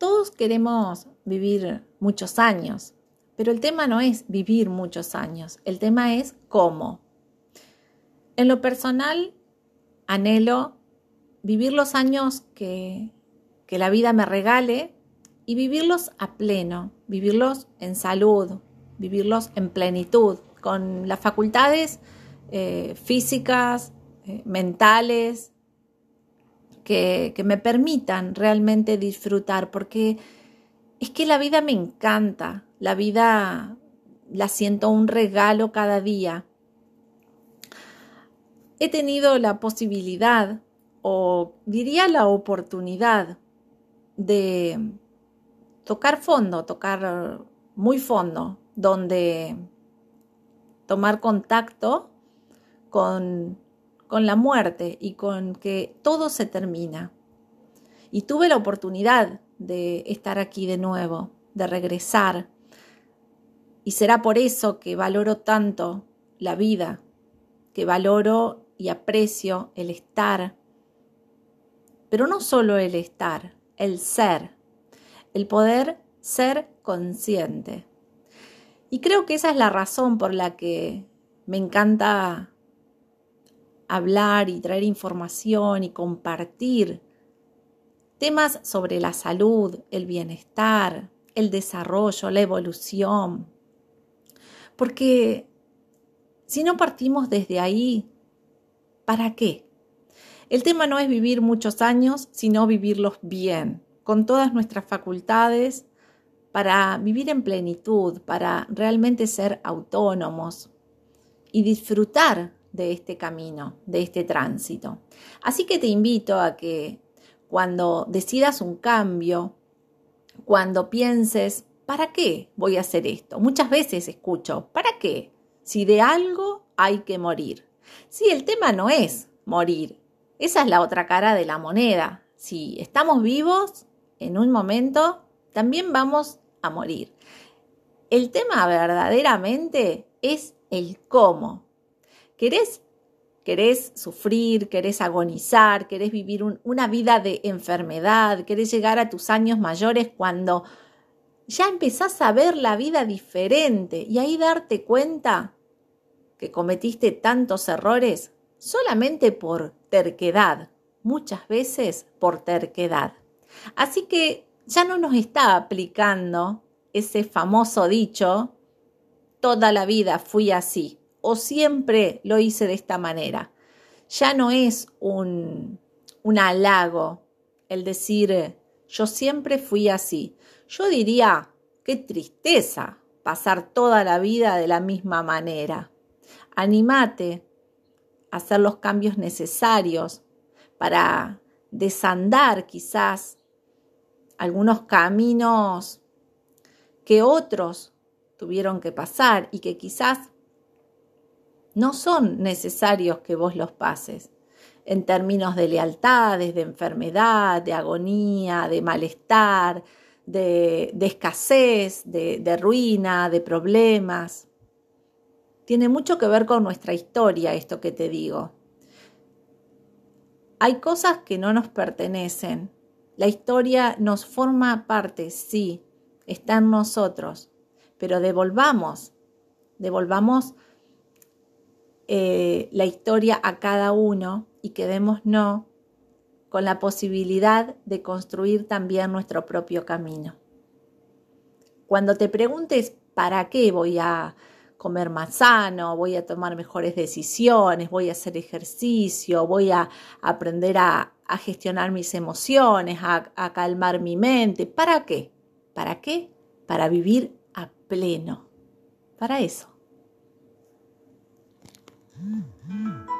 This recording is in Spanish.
todos queremos vivir muchos años, pero el tema no es vivir muchos años, el tema es cómo. En lo personal, anhelo vivir los años que, que la vida me regale y vivirlos a pleno, vivirlos en salud, vivirlos en plenitud, con las facultades eh, físicas, eh, mentales, que, me permitan realmente disfrutar, porque es que la vida me encanta, la vida la siento un regalo cada día. He tenido la posibilidad, o diría la oportunidad, de tocar fondo, tocar muy fondo, donde tomar contacto con, con la muerte y con que todo se termina. Y tuve la oportunidad de estar aquí de nuevo, de regresar. Y será por eso que valoro tanto la vida, que valoro y aprecio el estar. Pero no solo el estar, el ser, el poder ser consciente. Y creo que esa es la razón por la que me encanta hablar y traer información y compartir temas sobre la salud, el bienestar, el desarrollo, la evolución. Porque si no partimos desde ahí, ¿para qué? El tema no es vivir muchos años, sino vivirlos bien, con todas nuestras facultades, para vivir en plenitud, para realmente ser autónomos y disfrutar de este camino, de este tránsito. Así que te invito a que cuando decidas un cambio, cuando pienses, ¿para qué voy a hacer esto? Muchas veces escucho, ¿para qué? Si de algo hay que morir. Sí, el tema no es morir. Esa es la otra cara de la moneda. Si estamos vivos, en un momento también vamos a morir. El tema verdaderamente es el cómo. ¿Querés, querés sufrir, querés agonizar, querés vivir una vida de enfermedad, querés llegar a tus años mayores cuando ya empezás a ver la vida diferente y ahí darte cuenta que cometiste tantos errores solamente por terquedad, muchas veces por terquedad. Así que ya no nos está aplicando ese famoso dicho, toda la vida fui así o siempre lo hice de esta manera. Ya no es un, un halago el decir yo siempre fui así. Yo diría, qué tristeza pasar toda la vida de la misma manera. Anímate a hacer los cambios necesarios para desandar quizás algunos caminos que otros tuvieron que pasar y que quizás no son necesarios que vos los pases en términos de lealtades, de enfermedad, de agonía, de malestar, de, escasez, de, de ruina, de problemas. Tiene mucho que ver con nuestra historia esto que te digo. Hay cosas que no nos pertenecen, la historia nos forma parte, sí, está en nosotros, pero devolvamos, devolvamos eh, la historia a cada uno y quedémonos con la posibilidad de construir también nuestro propio camino. Cuando te preguntes para qué voy a comer más sano, voy a tomar mejores decisiones, voy a hacer ejercicio, voy a aprender a, gestionar mis emociones, a, a calmar mi mente. ¿Para qué? ¿Para qué? Para vivir a pleno. Para eso. Mm-hmm.